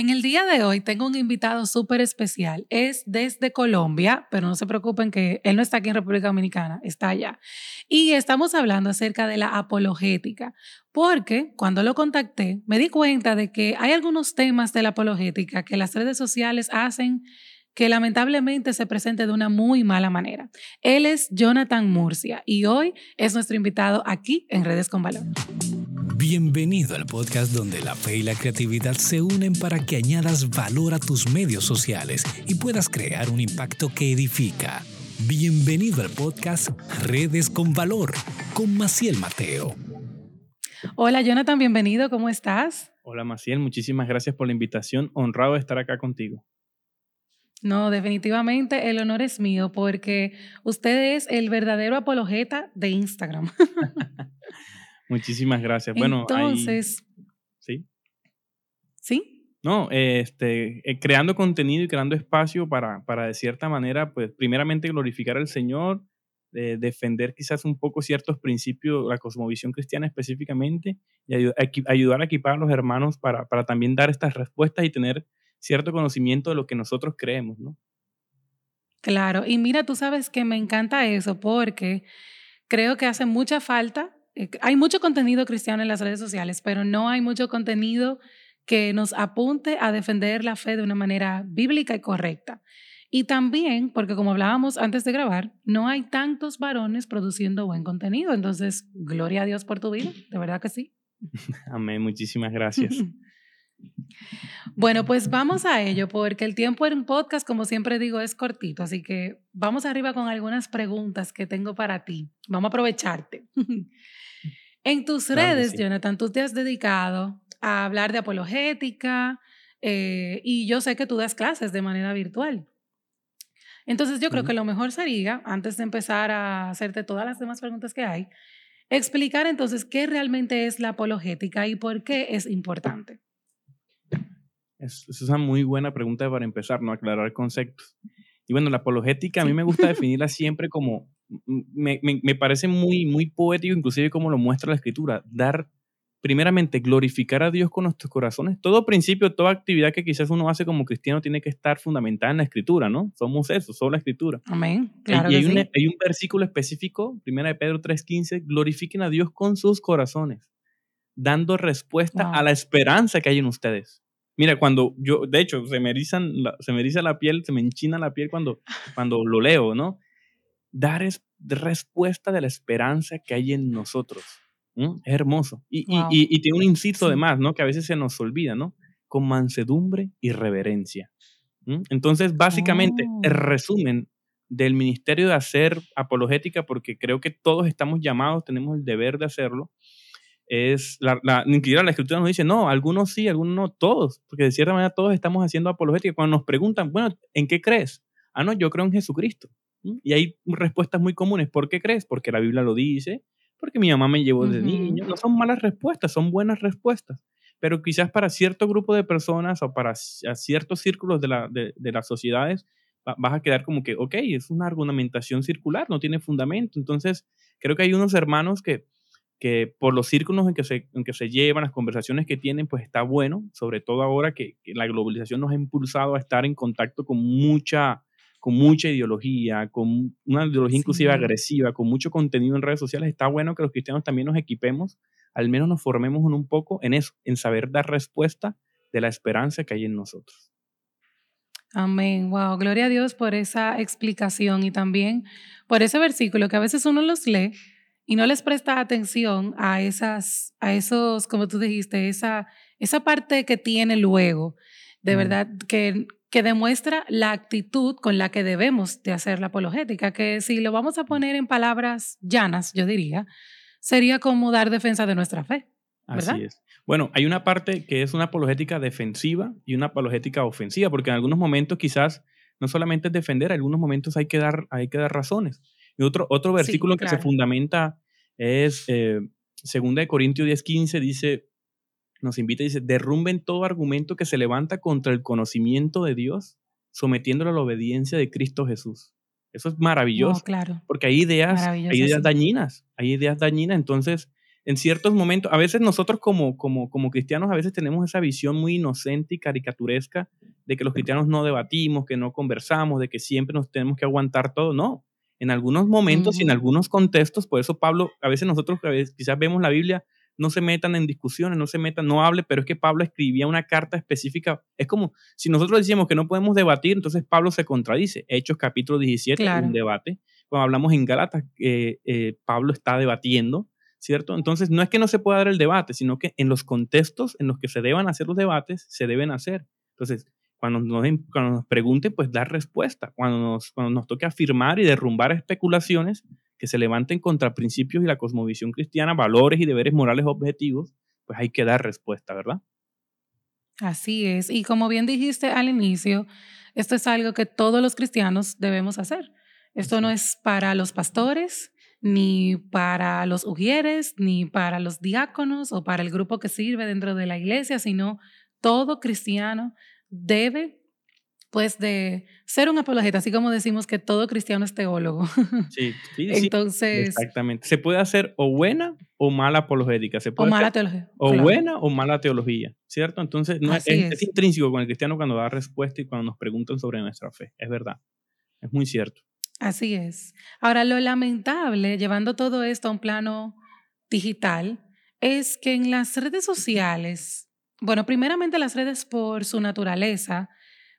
En el día de hoy tengo un invitado súper especial. Es desde Colombia, pero no se preocupen que él no está aquí en República Dominicana, está allá. Y estamos hablando acerca de la apologética, porque cuando lo contacté me di cuenta de que hay algunos temas de la apologética que las redes sociales hacen que lamentablemente se presente de una muy mala manera. Él es Jonathan Murcia y hoy es nuestro invitado aquí en Redes con Valor. Bienvenido al podcast donde la fe y la creatividad se unen para que añadas valor a tus medios sociales y puedas crear un impacto que edifica. Bienvenido al podcast Redes con Valor con Maciel Mateo. Hola Jonathan, bienvenido, ¿cómo estás? Hola Maciel, muchísimas gracias por la invitación, honrado de estar acá contigo. No, definitivamente el honor es mío porque usted es el verdadero apologeta de Instagram. Muchísimas gracias. Bueno, entonces. Sí. ¿Sí? No, este, eh, creando contenido y creando espacio para, para, de cierta manera, pues, primeramente glorificar al Señor, defender quizás un poco ciertos principios, la cosmovisión cristiana específicamente, y ayudar a equipar a los hermanos para, para también dar estas respuestas y tener cierto conocimiento de lo que nosotros creemos, ¿no? Claro, y mira, tú sabes que me encanta eso porque creo que hace mucha falta eh, hay mucho contenido cristiano en las redes sociales, pero no hay mucho contenido que nos apunte a defender la fe de una manera bíblica y correcta. Y también, porque como hablábamos antes de grabar, no hay tantos varones produciendo buen contenido. Entonces, gloria a Dios por tu vida, de verdad que sí. Amén, muchísimas gracias. Bueno, pues vamos a ello, porque el tiempo en un podcast, como siempre digo, es cortito, así que vamos arriba con algunas preguntas que tengo para ti. Vamos a aprovecharte. En tus redes, Jonathan, tú te has dedicado a hablar de apologética eh, y yo sé que tú das clases de manera virtual. Entonces yo creo que lo mejor sería, antes de empezar a hacerte todas las demás preguntas que hay, explicar entonces qué realmente es la apologética y por qué es importante. Es, es una muy buena pregunta para empezar, ¿no? Aclarar conceptos. Y bueno, la apologética a mí me gusta definirla siempre como me, me, parece muy, muy poético, inclusive como lo muestra la escritura, dar, primeramente, glorificar a Dios con nuestros corazones. Todo principio, toda actividad que quizás uno hace como cristiano tiene que estar fundamentada en la escritura, ¿no? Somos eso, solo la escritura. Amén. Claro y hay, un, hay un versículo específico, primera de Pedro 3.15, glorifiquen a Dios con sus corazones, dando respuesta a la esperanza que hay en ustedes. Mira, cuando yo, de hecho, se me, erizan se me eriza la piel, se me enchina la piel cuando, cuando lo leo, ¿no? dar es, respuesta de la esperanza que hay en nosotros. Es hermoso. Y, y, tiene un inciso además, ¿no? Que a veces se nos olvida, ¿no? Con mansedumbre y reverencia. Entonces, básicamente, el oh. resumen del ministerio de hacer apologética, porque creo que todos estamos llamados, tenemos el deber de hacerlo, es, la, la, la escritura nos dice, no, algunos sí, algunos no, todos, porque de cierta manera todos estamos haciendo apologética. Cuando nos preguntan, bueno, ¿en qué crees? Ah, no, yo creo en Jesucristo. Y hay respuestas muy comunes. ¿Por qué crees? Porque la Biblia lo dice, porque mi mamá me llevó desde niño. No son malas respuestas, son buenas respuestas. Pero quizás para cierto grupo de personas o para ciertos círculos de, la, de, las sociedades vas a quedar como que, ok, es una argumentación circular, no tiene fundamento. Entonces, creo que hay unos hermanos que, que por los círculos en que, se, en que se llevan, las conversaciones que tienen, pues está bueno, sobre todo ahora que la globalización nos ha impulsado a estar en contacto con mucha con mucha ideología, con una ideología inclusive agresiva, con mucho contenido en redes sociales, está bueno que los cristianos también nos equipemos, al menos nos formemos un poco en eso, en saber dar respuesta de la esperanza que hay en nosotros. Amén. Wow, gloria a Dios por esa explicación y también por ese versículo que a veces uno los lee y no les presta atención a esas, a esos, como tú dijiste, esa, esa parte que tiene luego, de verdad, que, que demuestra la actitud con la que debemos de hacer la apologética, que si lo vamos a poner en palabras llanas, yo diría, sería como dar defensa de nuestra fe. ¿verdad? Así es. Bueno, hay una parte que es una apologética defensiva y una apologética ofensiva, porque en algunos momentos quizás no solamente es defender, en algunos momentos hay que dar, hay que dar razones. Y otro, otro versículo que se fundamenta es eh, 2 Corintios 10:15, dice, nos invita y dice, derrumben todo argumento que se levanta contra el conocimiento de Dios, sometiéndolo a la obediencia de Cristo Jesús. Eso es maravilloso. claro. Porque hay ideas, hay ideas dañinas, hay ideas dañinas. Entonces, en ciertos momentos, a veces nosotros como, como, como cristianos, a veces tenemos esa visión muy inocente y caricaturesca de que los cristianos no debatimos, que no conversamos, de que siempre nos tenemos que aguantar todo. No, en algunos momentos y en algunos contextos, por eso Pablo, a veces nosotros quizás vemos la Biblia, no se metan en discusiones, no se metan, no hable, pero es que Pablo escribía una carta específica. Es como si nosotros decíamos que no podemos debatir, entonces Pablo se contradice. Hechos capítulo 17, un debate. Cuando hablamos en Gálatas, eh, eh, Pablo está debatiendo ¿cierto? Entonces, no es que no se pueda dar el debate, sino que en los contextos en los que se deban hacer los debates, se deben hacer. Entonces, cuando nos, cuando nos pregunten, pues dar respuesta. Cuando nos, cuando nos toque afirmar y derrumbar especulaciones que se levanten contra principios y la cosmovisión cristiana, valores y deberes morales objetivos, pues hay que dar respuesta, ¿verdad? Así es. Y como bien dijiste al inicio, esto es algo que todos los cristianos debemos hacer. Esto no es para los pastores, ni para los ujieres, ni para los diáconos o para el grupo que sirve dentro de la iglesia, sino todo cristiano debe pues de ser un apologeta, así como decimos que todo cristiano es teólogo. Sí, sí, Entonces, exactamente. Se puede hacer o buena o mala apologética. Se puede o mala teología. O buena o mala teología, ¿cierto? Entonces, no, es, es, intrínseco con el cristiano cuando da respuesta y cuando nos preguntan sobre nuestra fe. Es verdad. Es muy cierto. Así es. Ahora, lo lamentable, llevando todo esto a un plano digital, es que en las redes sociales, bueno, primeramente las redes por su naturaleza,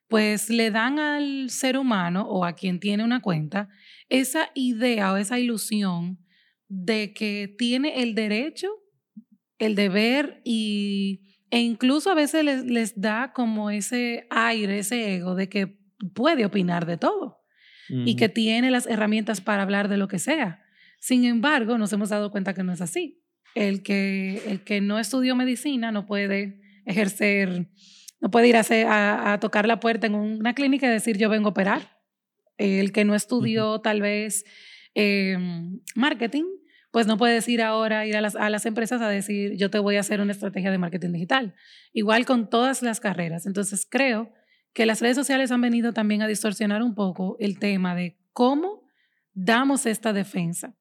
pues le dan al ser humano o a quien tiene una cuenta esa idea o esa ilusión de que tiene el derecho, el deber y, e incluso a veces les, les da como ese aire, ese ego de que puede opinar de todo y que tiene las herramientas para hablar de lo que sea. Sin embargo, nos hemos dado cuenta que no es así. El que, el que no estudió medicina no puede ejercer, no puede ir a, a, tocar la puerta en una clínica y decir yo vengo a operar. El que no estudió tal vez em, marketing, pues no puede decir ahora, ir a las, a las empresas a decir yo te voy a hacer una estrategia de marketing digital. Igual con todas las carreras. Entonces creo que las redes sociales han venido también a distorsionar un poco el tema de cómo damos esta defensa.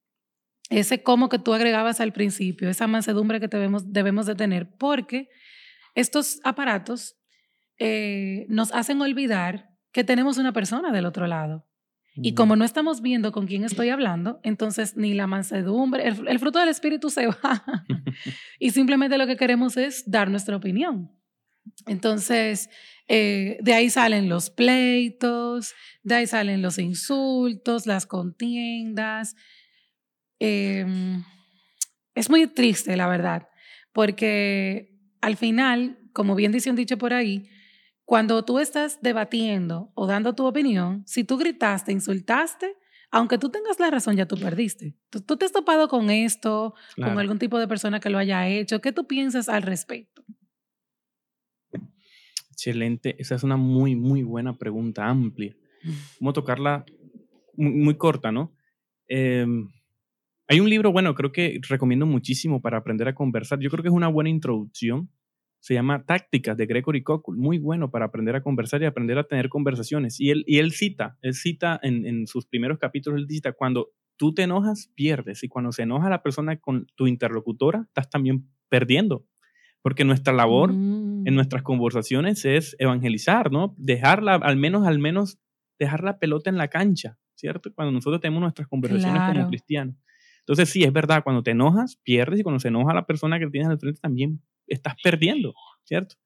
Ese cómo que tú agregabas al principio, esa mansedumbre que debemos, debemos de tener, porque estos aparatos eh, nos hacen olvidar que tenemos una persona del otro lado. Y como no estamos viendo con quién estoy hablando, entonces ni la mansedumbre, el, el fruto del espíritu se va. y simplemente lo que queremos es dar nuestra opinión. Entonces, eh, de ahí salen los pleitos, de ahí salen los insultos, las contiendas. Em, es muy triste, la verdad, porque al final, como bien dice un dicho por ahí, cuando tú estás debatiendo o dando tu opinión, si tú gritaste, insultaste, aunque tú tengas la razón, ya tú perdiste. Tú, te has topado con esto, con algún tipo de persona que lo haya hecho. ¿Qué tú piensas al respecto? Excelente. Esa es una muy, muy buena pregunta, amplia. ¿Cómo tocarla muy, corta, no? Em, hay un libro, bueno, creo que recomiendo muchísimo para aprender a conversar. Yo creo que es una buena introducción. Se llama Tácticas de Gregory Cockle. Muy bueno para aprender a conversar y aprender a tener conversaciones. Y él, y él cita, él cita en, en sus primeros capítulos, él cita, cuando tú te enojas, pierdes. Y cuando se enoja la persona con tu interlocutora, estás también perdiendo. Porque nuestra labor en mm. nuestras conversaciones es evangelizar, ¿no? Dejarla, al menos, al menos, dejar la pelota en la cancha, ¿cierto? Cuando nosotros tenemos nuestras conversaciones como cristianos. Entonces, sí, es verdad, cuando te enojas, pierdes y cuando se enoja la persona que tienes al frente también estás perdiendo, ¿cierto?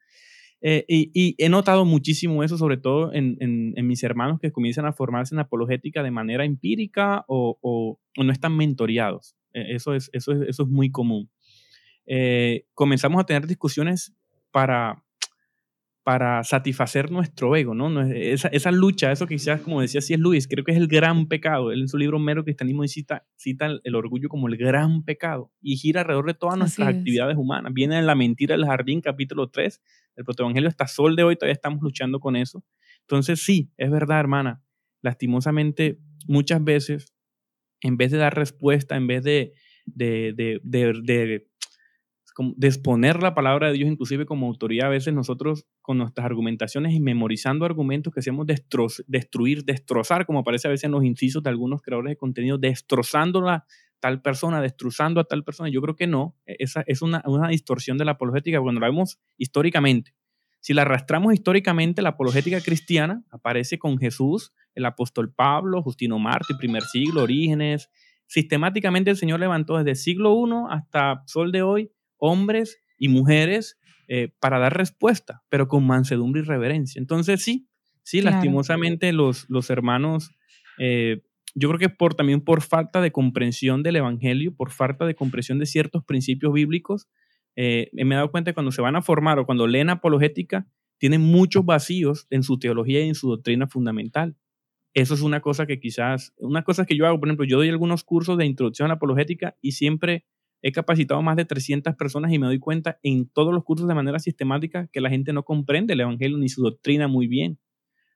Eh, y, he notado muchísimo eso, sobre todo en, mis hermanos que comienzan a formarse en apologética de manera empírica o, o, no están mentoreados. E, eso es, eso, es, eso es muy común. Eh, comenzamos a tener discusiones para, para satisfacer nuestro ego, ¿no? Esa, esa, lucha, eso que quizás, como decía C.S. Luis, creo que es el gran pecado. Él en su libro Mero Cristianismo cita, cita el, orgullo como el gran pecado y gira alrededor de todas nuestras actividades humanas. Viene en La mentira del jardín, capítulo 3, el protoevangelio hasta sol de hoy, todavía estamos luchando con eso. Entonces, sí, es verdad, hermana. Lastimosamente, muchas veces, en vez de dar respuesta, en vez de, de, de, de de exponer la palabra de Dios inclusive como autoridad, a veces nosotros con nuestras argumentaciones y memorizando argumentos que hacemos destruir, destrozar, como aparece a veces en los incisos de algunos creadores de contenido, destrozando la tal persona, destrozando a tal persona. Yo creo que no. E, esa es una, una distorsión de la apologética cuando la vemos históricamente. Si la arrastramos históricamente, la apologética cristiana aparece con Jesús, el apóstol Pablo, Justino Marte, primer siglo, Orígenes. Sistemáticamente el Señor levantó desde siglo I hasta sol de hoy hombres y mujeres eh, para dar respuesta, pero con mansedumbre y reverencia. Entonces sí, sí, lastimosamente los, los hermanos, eh, yo creo que por, también por falta de comprensión del Evangelio, por falta de comprensión de ciertos principios bíblicos, eh, me he dado cuenta que cuando se van a formar o cuando leen apologética, tienen muchos vacíos en su teología y en su doctrina fundamental. Eso es una cosa que quizás, una cosa que yo hago, por ejemplo, yo doy algunos cursos de introducción a la apologética y siempre he capacitado más de 300 personas y me doy cuenta en todos los cursos de manera sistemática que la gente no comprende el Evangelio ni su doctrina muy bien.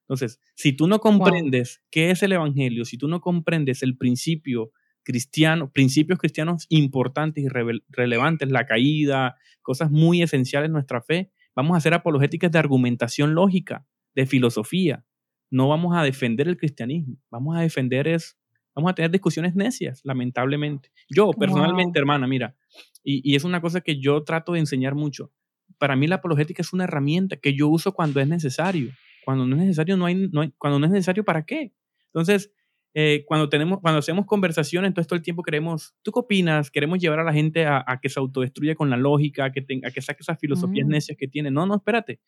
Entonces, si tú no comprendes qué es el Evangelio, si tú no comprendes el principio cristiano, principios cristianos importantes y relevantes, la caída, cosas muy esenciales en nuestra fe. Vamos a hacer apologéticas de argumentación lógica, de filosofía. No vamos a defender el cristianismo, vamos a defender es, vamos a tener discusiones necias, lamentablemente. Yo personalmente, hermana, mira, y, es una cosa que yo trato de enseñar mucho. Para mí la apologética es una herramienta que yo uso cuando es necesario. Cuando no es necesario, no hay, no hay cuando no es necesario, ¿para qué? Entonces, eh, cuando, tenemos, cuando hacemos conversaciones, entonces todo el tiempo queremos, ¿tú qué opinas? Queremos llevar a la gente a, que se autodestruya con la lógica, a que, tenga, que saque esas filosofías mm. necias que tiene. No, no, espérate.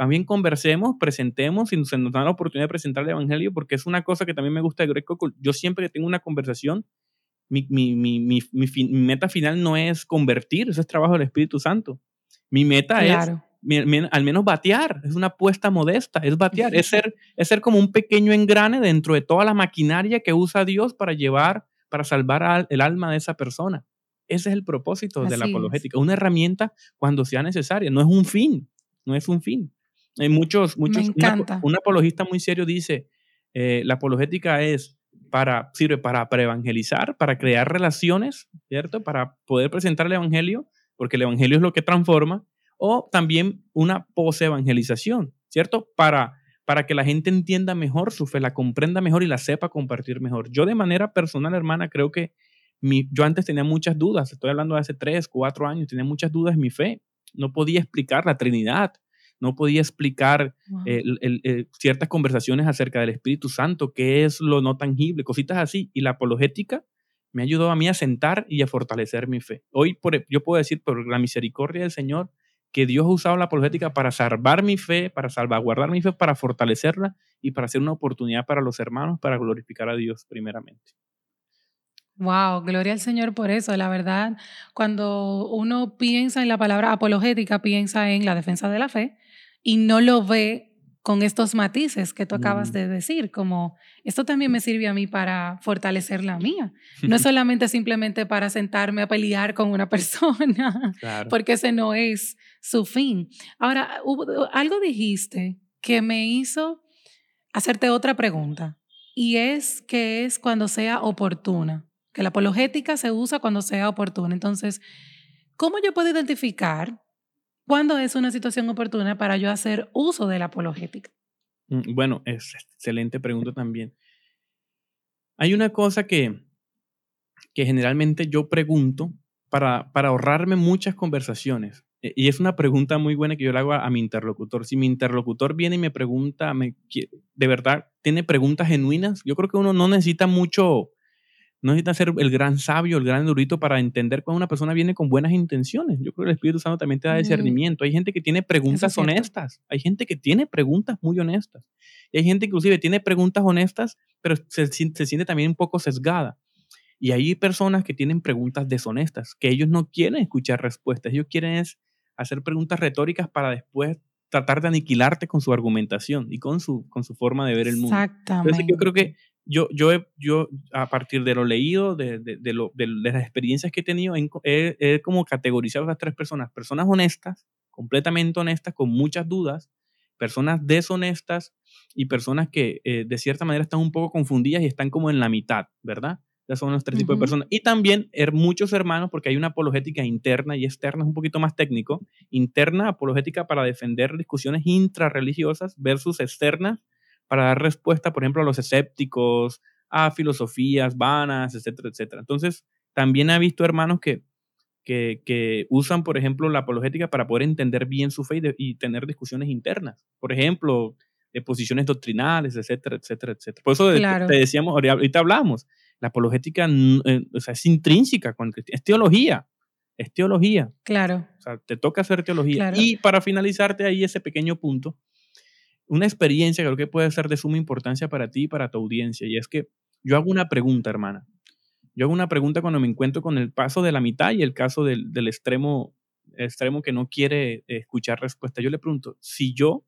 También conversemos, presentemos y se nos da la oportunidad de presentar el Evangelio porque es una cosa que también me gusta de Greco. Yo siempre que tengo una conversación, mi, mi, mi, mi, meta final no es convertir, eso es trabajo del Espíritu Santo. Mi meta es al menos batear, es una apuesta modesta, es batear, es ser, es ser como un pequeño engrane dentro de toda la maquinaria que usa Dios para llevar, para salvar el alma de esa persona. Ese es el propósito de la apologética, una herramienta cuando sea necesaria, no es un fin, no es un fin. Hay muchos, muchos, un apologista muy serio dice, eh, la apologética es para, sirve para, para evangelizar, para crear relaciones, ¿cierto? Para poder presentar el evangelio, porque el evangelio es lo que transforma, o también una pose-evangelización, ¿cierto? Para, para que la gente entienda mejor su fe, la comprenda mejor y la sepa compartir mejor. Yo de manera personal, hermana, creo que mi, yo antes tenía muchas dudas, estoy hablando de hace tres, cuatro años, tenía muchas dudas en mi fe. No podía explicar la Trinidad, no podía explicar ciertas conversaciones acerca del Espíritu Santo, qué es lo no tangible, cositas así. Y la apologética me ayudó a mí a sentar y a fortalecer mi fe. Hoy por, yo puedo decir, por la misericordia del Señor, que Dios ha usado la apologética para salvar mi fe, para salvaguardar mi fe, para fortalecerla y para ser una oportunidad para los hermanos, para glorificar a Dios primeramente. Wow, gloria al Señor por eso. La verdad, cuando uno piensa en la palabra apologética, piensa en la defensa de la fe y no lo ve con estos matices que tú acabas de decir, como esto también me sirve a mí para fortalecer la mía. No es solamente simplemente para sentarme a pelear con una persona, porque ese no es su fin. Ahora, algo dijiste que me hizo hacerte otra pregunta, y es que es cuando sea oportuna, que la apologética se usa cuando sea oportuna. Entonces, ¿cómo yo puedo identificar ¿Cuándo es una situación oportuna para yo hacer uso de la apologética? Mm, bueno, es excelente pregunta también. Hay una cosa que, que generalmente yo pregunto para, para ahorrarme muchas conversaciones. E, y es una pregunta muy buena que yo le hago a, mi interlocutor. Si mi interlocutor viene y me pregunta, de verdad, tiene preguntas genuinas, yo creo que uno no necesita mucho, no necesita ser el gran sabio, el gran durito para entender cuando una persona viene con buenas intenciones. Yo creo que el Espíritu Santo también te da discernimiento. Hay gente que tiene preguntas honestas. Hay gente que tiene preguntas muy honestas. Y hay gente que inclusive tiene preguntas honestas, pero se, se siente también un poco sesgada. Y hay personas que tienen preguntas deshonestas, que ellos no quieren escuchar respuestas. Ellos quieren es hacer preguntas retóricas para después tratar de aniquilarte con su argumentación y con su, con su forma de ver el mundo. Exactamente. Entonces yo creo que yo, yo, yo a partir de lo leído, de, de, de, lo, de las experiencias que he tenido, he, he, como categorizado a las tres personas. Personas honestas, completamente honestas, con muchas dudas, personas deshonestas y personas que eh, de cierta manera están un poco confundidas y están como en la mitad, ¿verdad? Esos son los tres tipos de personas. Y también er, muchos hermanos, porque hay una apologética interna y externa, es un poquito más técnico. Interna, apologética para defender discusiones intrarreligiosas versus externa, para dar respuesta, por ejemplo, a los escépticos, a filosofías vanas, etcétera, etcétera. Entonces, también ha visto hermanos que, que, usan, por ejemplo, la apologética para poder entender bien su fe y, tener discusiones internas. Por ejemplo, de posiciones doctrinales, etcétera, etcétera, etcétera. Por eso te decíamos, ahorita hablamos, la apologética eh, o sea, es intrínseca con el es teología, es teología. Claro. O sea, te toca hacer teología. Y para finalizarte ahí ese pequeño punto, una experiencia que creo que puede ser de suma importancia para ti y para tu audiencia, y es que yo hago una pregunta, hermana. Yo hago una pregunta cuando me encuentro con el paso de la mitad y el caso del, del extremo, extremo que no quiere escuchar respuesta. Yo le pregunto, si yo,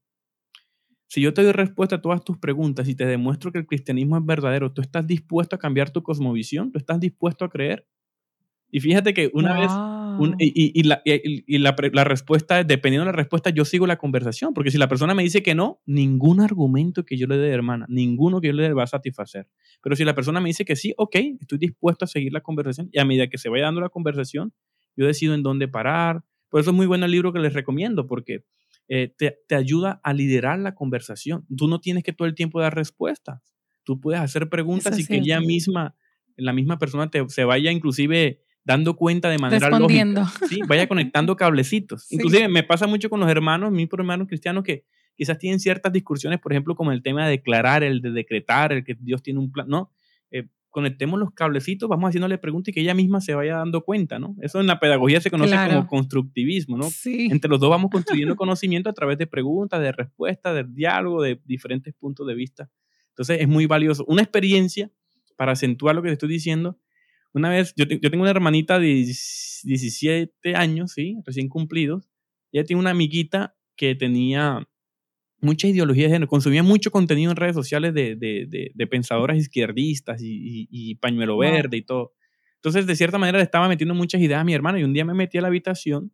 si yo te doy respuesta a todas tus preguntas y te demuestro que el cristianismo es verdadero, ¿tú estás dispuesto a cambiar tu cosmovisión? ¿Tú estás dispuesto a creer? Y fíjate que una vez, y, la, y la, la, respuesta, dependiendo de la respuesta, yo sigo la conversación, porque si la persona me dice que no, ningún argumento que yo le dé, hermana, ninguno que yo le dé va a satisfacer. Pero si la persona me dice que sí, ok, estoy dispuesto a seguir la conversación, y a medida que se vaya dando la conversación, yo decido en dónde parar. Por eso es muy bueno el libro que les recomiendo, porque eh, te, te ayuda a liderar la conversación. Tú no tienes que todo el tiempo dar respuestas. Tú puedes hacer preguntas y que ella misma, la misma persona te, se vaya inclusive dando cuenta de manera lógica. ¿sí? Vaya conectando cablecitos. Inclusive me pasa mucho con los hermanos, mis hermanos cristianos, que quizás tienen ciertas discusiones, por ejemplo, como el tema de declarar, el de decretar, el que Dios tiene un plan, ¿no? Eh, conectemos los cablecitos, vamos haciéndole preguntas y que ella misma se vaya dando cuenta, ¿no? Eso en la pedagogía se conoce como constructivismo, ¿no? Entre los dos vamos construyendo conocimiento a través de preguntas, de respuestas, de diálogo, de diferentes puntos de vista. Entonces es muy valioso. Una experiencia, para acentuar lo que te estoy diciendo, una vez, yo, yo tengo una hermanita de 17 años, ¿sí? Recién cumplidos. Ella tiene una amiguita que tenía mucha ideología de género, consumía mucho contenido en redes sociales de, de, de, pensadoras izquierdistas y, y, pañuelo verde y todo. Entonces, de cierta manera, le estaba metiendo muchas ideas a mi hermana y un día me metí a la habitación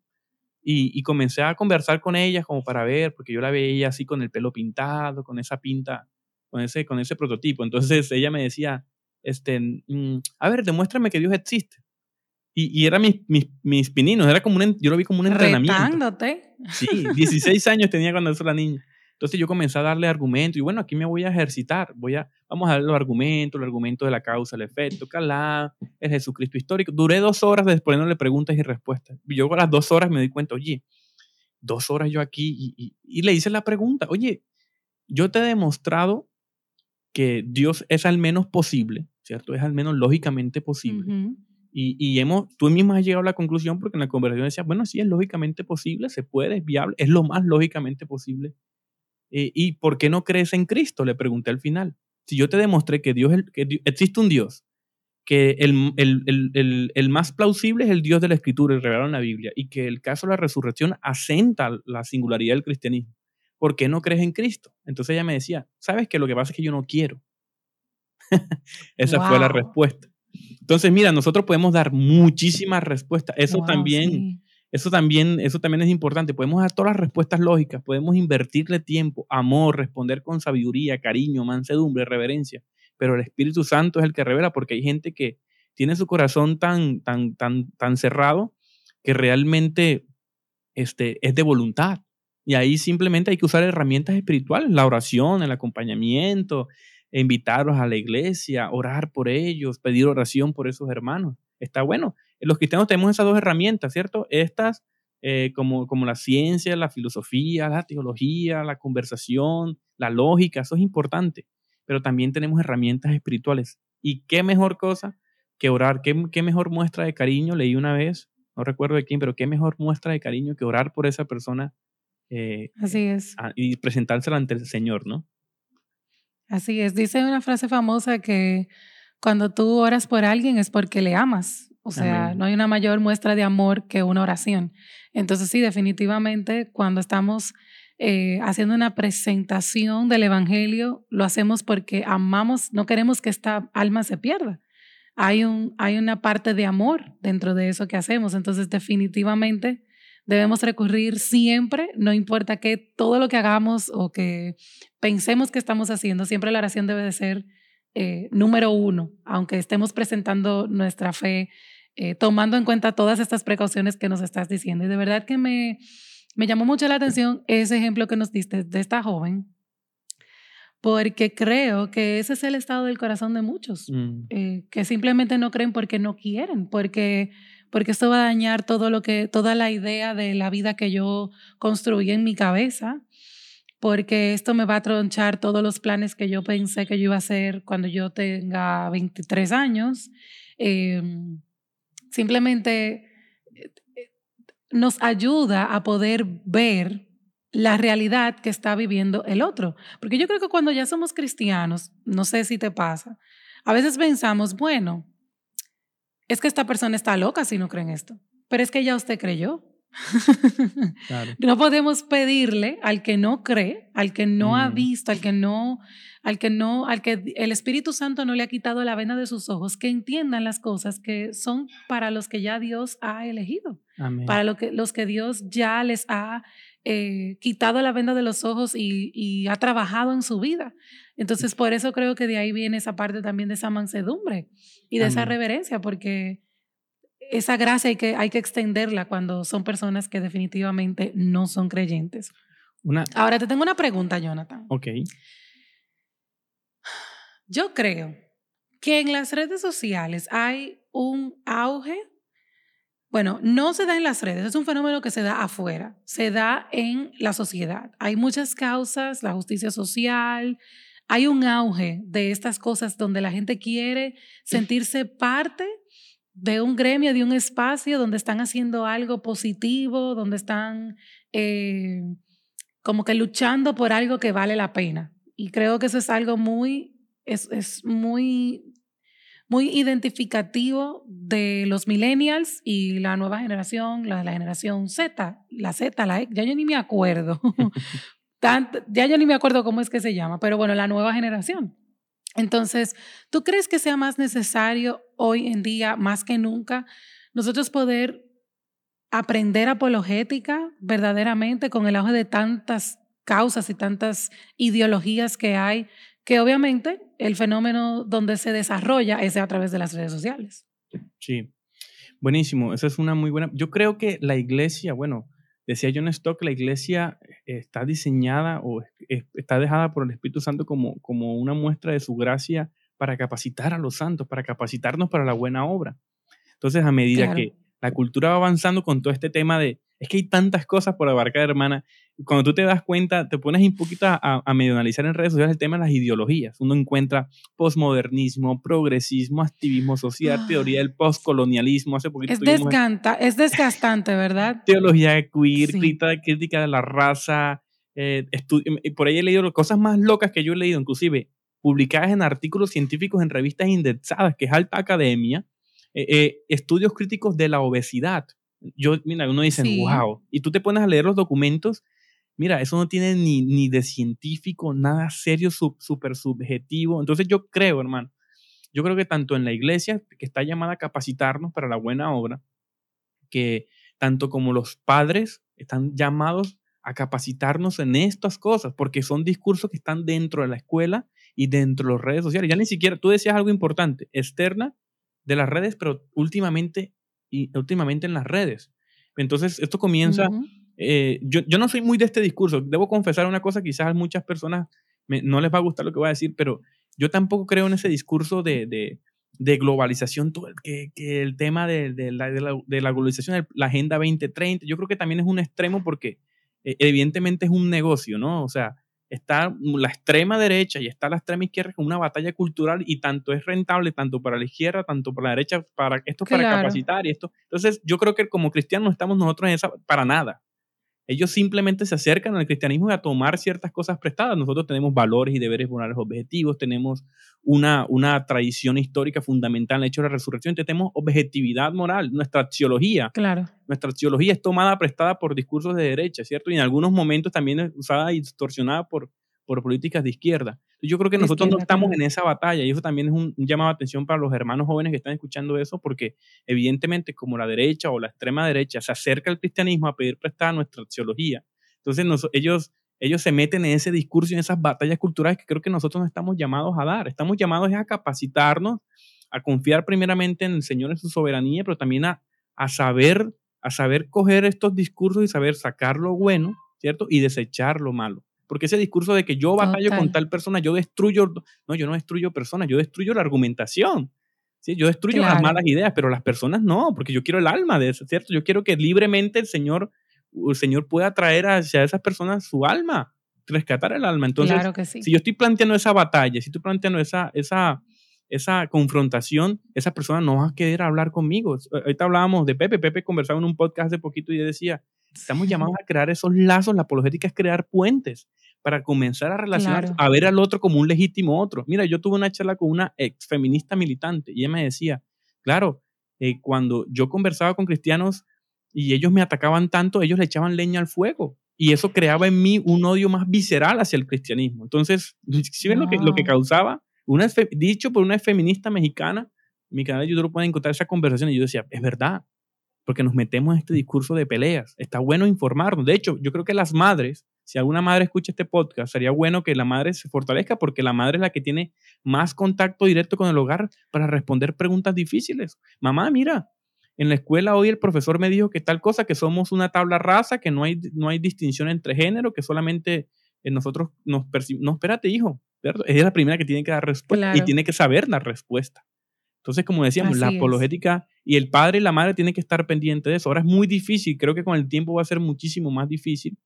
y, y, comencé a conversar con ella como para ver, porque yo la veía así con el pelo pintado, con esa pinta, con ese, con ese prototipo. Entonces ella me decía, este, mm, a ver, demuéstrame que Dios existe. Y, y era mis, mis, mis, pininos, era como un, yo lo vi como un entrenamiento. Retándote. Sí, 16 años tenía cuando eso la niña. Entonces yo comencé a darle argumentos y bueno, aquí me voy a ejercitar, voy a, vamos a dar los argumentos, los argumentos de la causa, el efecto, calá, el Jesucristo histórico. Duré dos horas le preguntas y respuestas. Y yo a las dos horas me di cuenta, oye, dos horas yo aquí y, y, y le hice la pregunta, oye, yo te he demostrado que Dios es al menos posible, ¿cierto? Es al menos lógicamente posible. y, y, hemos, tú misma has llegado a la conclusión porque en la conversación decías, bueno, sí, es lógicamente posible, se puede, es viable, es lo más lógicamente posible. Eh, ¿Y por qué no crees en Cristo? Le pregunté al final. Si yo te demostré que, Dios, que existe un Dios, que el, el, el, el, más plausible es el Dios de la Escritura y revelado en la Biblia, y que el caso de la resurrección asenta la singularidad del cristianismo. ¿por qué no crees en Cristo? Entonces ella me decía, ¿sabes que Lo que pasa es que yo no quiero. Esa fue la respuesta. Entonces, mira, nosotros podemos dar muchísimas respuestas. Eso también, eso también, eso también es importante. Podemos dar todas las respuestas lógicas, podemos invertirle tiempo, amor, responder con sabiduría, cariño, mansedumbre, reverencia. Pero el Espíritu Santo es el que revela, porque hay gente que tiene su corazón tan, tan, tan, tan cerrado que realmente este, es de voluntad. Y ahí simplemente hay que usar herramientas espirituales, la oración, el acompañamiento, invitarlos a la iglesia, orar por ellos, pedir oración por esos hermanos. Está bueno. Los cristianos tenemos esas dos herramientas, ¿cierto? Estas, eh, como, como la ciencia, la filosofía, la teología, la conversación, la lógica, eso es importante. Pero también tenemos herramientas espirituales. ¿Y qué mejor cosa que orar? ¿Qué, qué mejor muestra de cariño? Leí una vez, no recuerdo de quién, pero qué mejor muestra de cariño que orar por esa persona eh, Así es. y presentárselo ante el Señor, ¿no? Así es. Dice una frase famosa que cuando tú oras por alguien es porque le amas. O sea, no hay una mayor muestra de amor que una oración. Entonces, sí, definitivamente, cuando estamos eh, haciendo una presentación del Evangelio, lo hacemos porque amamos, no queremos que esta alma se pierda. Hay, un, hay una parte de amor dentro de eso que hacemos. Entonces, definitivamente, debemos recurrir siempre, no importa qué, todo lo que hagamos o que pensemos que estamos haciendo, siempre la oración debe de ser eh, número uno, aunque estemos presentando nuestra fe, eh, tomando en cuenta todas estas precauciones que nos estás diciendo. Y de verdad que me, me llamó mucho la atención ese ejemplo que nos diste de esta joven, porque creo que ese es el estado del corazón de muchos, Mm. eh, que simplemente no creen porque no quieren, porque, porque esto va a dañar todo lo que, toda la idea de la vida que yo construí en mi cabeza, porque esto me va a tronchar todos los planes que yo pensé que yo iba a hacer cuando yo tenga 23 años. Eh, simplemente eh, eh, nos ayuda a poder ver la realidad que está viviendo el otro. Porque yo creo que cuando ya somos cristianos, no sé si te pasa, a veces pensamos, bueno, es que esta persona está loca si no cree en esto, pero es que ya usted creyó. Claro. No podemos pedirle al que no cree, al que no ha visto, al que no, al que no, al que el Espíritu Santo no le ha quitado la venda de sus ojos, que entiendan las cosas que son para los que ya Dios ha elegido, Amén. para lo que, los que Dios ya les ha eh, quitado la venda de los ojos y, y ha trabajado en su vida. Entonces, por eso creo que de ahí viene esa parte también de esa mansedumbre y de esa reverencia, porque esa gracia hay que, hay que extenderla cuando son personas que definitivamente no son creyentes. Una, Ahora te tengo una pregunta, Jonathan. ok. Yo creo que en las redes sociales hay un auge. Bueno, no se da en las redes, es un fenómeno que se da afuera, se da en la sociedad. Hay muchas causas, la justicia social, hay un auge de estas cosas donde la gente quiere sentirse parte de un gremio, de un espacio donde están haciendo algo positivo, donde están eh, como que luchando por algo que vale la pena. Y creo que eso es algo muy, es, es muy, muy identificativo de los millennials y la nueva generación, la, la generación Z, la Z, la X, ya yo ni me acuerdo. Ya yo ni me acuerdo cómo es que se llama, pero bueno, la nueva generación. Entonces, ¿tú crees que sea más necesario hoy en día, más que nunca, nosotros poder aprender apologética verdaderamente con el auge de tantas causas y tantas ideologías que hay, que obviamente el fenómeno donde se desarrolla es a través de las redes sociales? Sí. Buenísimo. Esa es una muy buena. Yo creo que la iglesia, bueno, decía John Stock, la iglesia está diseñada o es- está dejada por el Espíritu Santo como, como una muestra de su gracia para capacitar a los santos, para capacitarnos para la buena obra. Entonces, a medida Claro. que la cultura va avanzando con todo este tema de, es que hay tantas cosas por abarcar, hermana, cuando tú te das cuenta, te pones un poquito a, a medio analizar en redes sociales el tema de las ideologías. Uno encuentra posmodernismo, progresismo, activismo social, teoría del postcolonialismo. Hace poquito Es, tuvimos descanta, es desgastante, ¿verdad? teología queer, Sí. crítica, crítica de la raza. eh, por ahí he leído cosas más locas que yo he leído, inclusive publicadas en artículos científicos en revistas indexadas, que es alta academia, eh, eh, estudios críticos de la obesidad. Yo, mira, uno dice, Sí. wow, y tú te pones a leer los documentos, mira, eso no tiene ni, ni de científico, nada serio, sub- súper subjetivo. Entonces yo creo, hermano, yo creo que tanto en la iglesia, que está llamada a capacitarnos para la buena obra, que tanto como los padres están llamados a capacitarnos en estas cosas, porque son discursos que están dentro de la escuela y dentro de las redes sociales. Ya ni siquiera, tú decías algo importante, externa de las redes, pero últimamente, y últimamente en las redes. Entonces, esto comienza, eh, yo, yo no soy muy de este discurso, debo confesar una cosa, quizás a muchas personas me- no les va a gustar lo que voy a decir, pero yo tampoco creo en ese discurso de, de, de globalización, todo el- que, que el tema de, de la, de, la, la globalización, la Agenda 2030, yo creo que también es un extremo porque eh, evidentemente es un negocio, ¿no? O sea, está la extrema derecha y está la extrema izquierda con una batalla cultural y tanto es rentable, tanto para la izquierda, tanto para la derecha, para esto para Claro. capacitar y esto. Entonces, yo creo que como cristianos no estamos nosotros en esa, para nada. Ellos simplemente se acercan al cristianismo y a tomar ciertas cosas prestadas. Nosotros tenemos valores y deberes morales objetivos, tenemos una, una tradición histórica fundamental en el hecho de la resurrección, tenemos objetividad moral, nuestra axiología Claro. nuestra teología es tomada prestada por discursos de derecha, ¿cierto? Y en algunos momentos también es usada y distorsionada por, por políticas de izquierda. Yo creo que nosotros no estamos en esa batalla y eso también es un, un llamado de atención para los hermanos jóvenes que están escuchando eso, porque evidentemente como la derecha o la extrema derecha se acerca al cristianismo a pedir prestada nuestra teología, entonces nos- ellos, ellos se meten en ese discurso y en esas batallas culturales que creo que nosotros no estamos llamados a dar. Estamos llamados a capacitarnos, a confiar primeramente en el Señor, en su soberanía, pero también a, a saber a saber coger estos discursos y saber sacar lo bueno, ¿cierto? Y desechar lo malo. Porque ese discurso de que yo batallo con tal persona, yo destruyo, no, yo no destruyo personas, yo destruyo la argumentación. ¿sí? Yo destruyo las malas ideas, pero las personas no, porque yo quiero el alma de eso, ¿cierto? Yo quiero que libremente el Señor, el Señor pueda traer hacia esas personas su alma, rescatar el alma. Entonces, si yo estoy planteando esa batalla, si estoy planteando esa, esa, esa confrontación, esa persona no va a querer hablar conmigo. Ahorita hablábamos de Pepe, Pepe conversaba en un podcast hace poquito y decía, estamos llamados a crear esos lazos, la apologética es crear puentes para comenzar a relacionar, a ver al otro como un legítimo otro. Mira, yo tuve una charla con una ex feminista militante y ella me decía, claro, eh, cuando yo conversaba con cristianos y ellos me atacaban tanto, ellos le echaban leña al fuego y eso creaba en mí un odio más visceral hacia el cristianismo. Entonces, si ven lo, que, lo que causaba? Una, dicho por una feminista mexicana, mi canal de YouTube pueden encontrar esa conversación y yo decía, es verdad, porque nos metemos en este discurso de peleas. Está bueno informarnos. De hecho, yo creo que las madres, si alguna madre escucha este podcast, sería bueno que la madre se fortalezca porque la madre es la que tiene más contacto directo con el hogar para responder preguntas difíciles. Mamá, mira, en la escuela hoy el profesor me dijo que tal cosa, que somos una tabla rasa, que no hay, no hay distinción entre género, que solamente nosotros nos percibimos. No, espérate, hijo, es la primera que tiene que dar respuesta y tiene que saber la respuesta. Entonces, como decíamos, la apologética y el padre y la madre tienen que estar pendientes de eso. Ahora es muy difícil, creo que con el tiempo va a ser muchísimo más difícil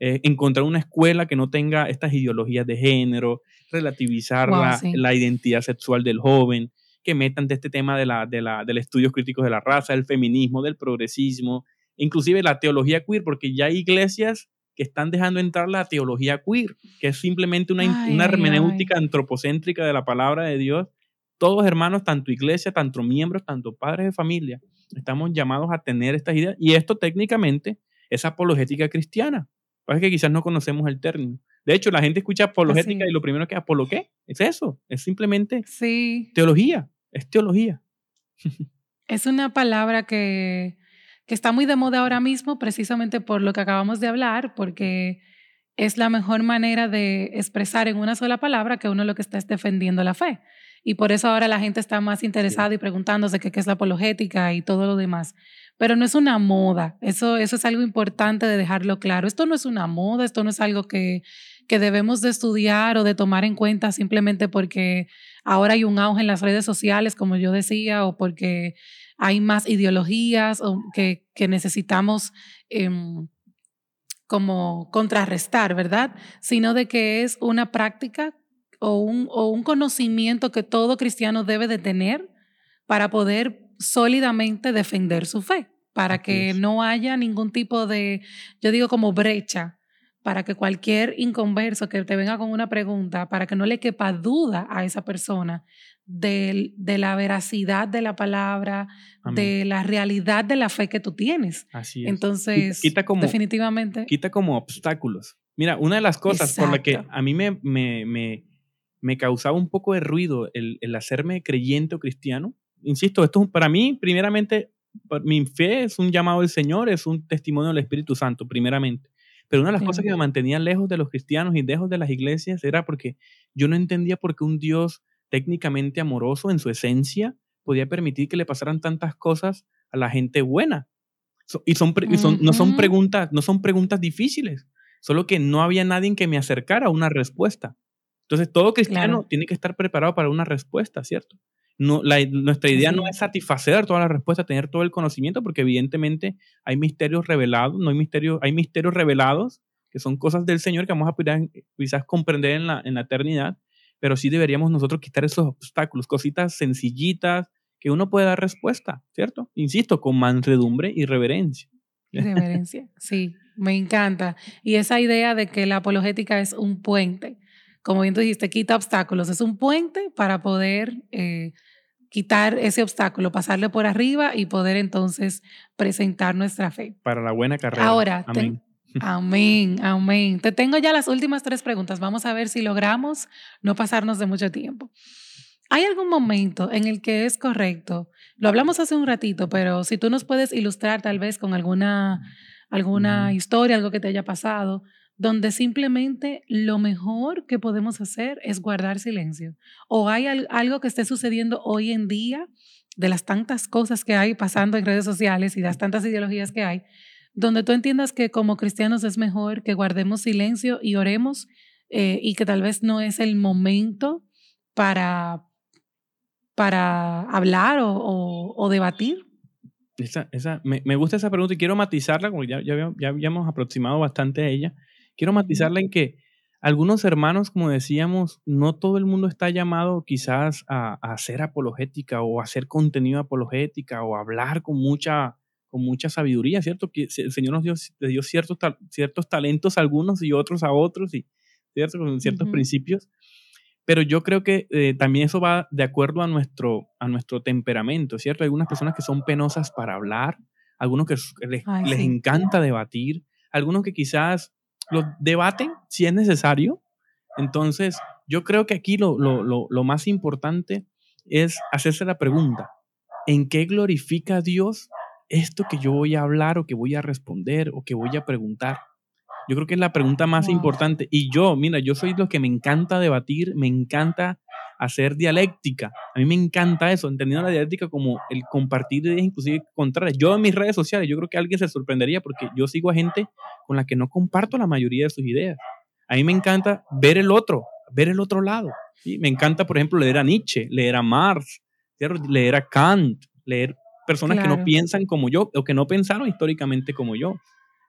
eh, encontrar una escuela que no tenga estas ideologías de género, relativizar la, la, identidad sexual del joven, que metan de este tema de la, de la, del estudios críticos de la raza, del feminismo, del progresismo, inclusive la teología queer, porque ya hay iglesias que están dejando entrar la teología queer, que es simplemente una, una hermenéutica antropocéntrica de la palabra de Dios. Todos hermanos, tanto iglesia, tanto miembros, tanto padres de familia, estamos llamados a tener estas ideas. Y esto técnicamente es apologética cristiana. Es que quizás no conocemos el término. De hecho, la gente escucha apologética y lo primero que es apolo qué es eso, es simplemente sí. teología, es teología. Es una palabra que que está muy de moda ahora mismo precisamente por lo que acabamos de hablar, porque es la mejor manera de expresar en una sola palabra que uno lo que está es defendiendo la fe. Y por eso ahora la gente está más interesada y preguntándose qué, es la apologética y todo lo demás. Pero no es una moda, eso, eso es algo importante de dejarlo claro. Esto no es una moda, esto no es algo que, que debemos de estudiar o de tomar en cuenta simplemente porque ahora hay un auge en las redes sociales, como yo decía, o porque hay más ideologías que, que necesitamos em, como contrarrestar, ¿verdad? Sino de que es una práctica o un, o un conocimiento que todo cristiano debe de tener para poder sólidamente defender su fe, para que no haya ningún tipo de, yo digo como brecha, para que cualquier inconverso que te venga con una pregunta, para que no le quepa duda a esa persona de, de la veracidad de la palabra, de la realidad de la fe que tú tienes. Así es. Entonces, quita como, definitivamente. Quita como obstáculos. Mira, una de las cosas por la que a mí me, me, me, me causaba un poco de ruido el, el, hacerme creyente o cristiano, insisto, esto es, para mí, primeramente, mi fe es un llamado del Señor, es un testimonio del Espíritu Santo, primeramente. Pero una de las cosas que me mantenía lejos de los cristianos y lejos de las iglesias era porque yo no entendía por qué un Dios técnicamente amoroso en su esencia podía permitir que le pasaran tantas cosas a la gente buena. y son, no, son preguntas, no son preguntas difíciles, solo que no había nadie que me acercara a una respuesta. Entonces, todo cristiano tiene que estar preparado para una respuesta, ¿cierto? No, la, nuestra idea no es satisfacer todas las respuestas, tener todo el conocimiento, porque evidentemente hay misterios revelados, no hay misterios, hay misterios revelados que son cosas del Señor que vamos a poder quizás comprender en la, en la eternidad, pero sí deberíamos nosotros quitar esos obstáculos, cositas sencillitas que uno puede dar respuesta, ¿cierto? Insisto, con mansedumbre y reverencia. Reverencia, sí, me encanta. Y esa idea de que la apologética es un puente, como bien tú dijiste, quita obstáculos, es un puente para poder eh, quitar ese obstáculo, pasarle por arriba y poder entonces presentar nuestra fe. Para la buena carrera. Ahora, Amén. Amén, amén. Te tengo ya las últimas tres preguntas. Vamos a ver si logramos no pasarnos de mucho tiempo. ¿Hay algún momento en el que es correcto? Lo hablamos hace un ratito, pero si tú nos puedes ilustrar tal vez con alguna, alguna historia, algo que te haya pasado, donde simplemente lo mejor que podemos hacer es guardar silencio. ¿O hay algo que esté sucediendo hoy en día de las tantas cosas que hay pasando en redes sociales y las tantas ideologías que hay, donde tú entiendas que como cristianos es mejor que guardemos silencio y oremos eh, y que tal vez no es el momento para, para hablar o, debatir? Esa, esa, me, me, gusta esa pregunta y quiero matizarla, como ya, ya, ya habíamos aproximado bastante a ella. Quiero matizarla en que algunos hermanos, como decíamos, no todo el mundo está llamado quizás a, hacer apologética o a hacer contenido apologética o a hablar con mucha, con mucha sabiduría, ¿cierto? Que el Señor nos dio, dio ciertos, ciertos talentos a algunos y otros a otros, y, ¿cierto? Con ciertos principios. Pero yo creo que eh, también eso va de acuerdo a nuestro, a nuestro temperamento, ¿cierto? Hay algunas personas que son penosas para hablar, algunos que les, les encanta debatir, algunos que quizás lo debaten si es necesario. Entonces, yo creo que aquí lo, lo, lo, lo más importante es hacerse la pregunta, ¿en qué glorifica Dios esto que yo voy a hablar o que voy a responder o que voy a preguntar? Yo creo que es la pregunta más importante. Y yo, mira, yo soy lo que me encanta debatir, me encanta hacer dialéctica. A mí me encanta eso, entendiendo la dialéctica como el compartir ideas inclusive contrarias. Yo en mis redes sociales, yo creo que alguien se sorprendería porque yo sigo a gente con la que no comparto la mayoría de sus ideas. A mí me encanta ver el otro, ver el otro lado. ¿sí? Me encanta, por ejemplo, leer a Nietzsche, leer a Marx, leer a Kant, leer personas que no piensan como yo o que no pensaron históricamente como yo,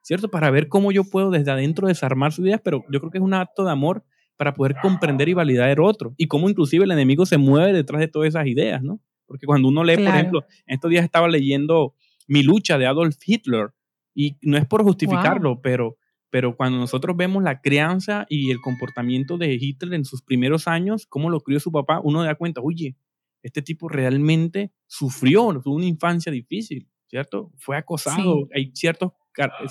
¿cierto? Para ver cómo yo puedo desde adentro desarmar sus ideas, pero yo creo que es un acto de amor para poder comprender y validar el otro. Y cómo inclusive el enemigo se mueve detrás de todas esas ideas, ¿no? Porque cuando uno lee, por ejemplo, en estos días estaba leyendo Mi lucha de Adolf Hitler, y no es por justificarlo, pero, pero cuando nosotros vemos la crianza y el comportamiento de Hitler en sus primeros años, cómo lo crió su papá, uno da cuenta, oye, este tipo realmente sufrió, tuvo una infancia difícil, ¿cierto? Fue acosado, hay ciertos,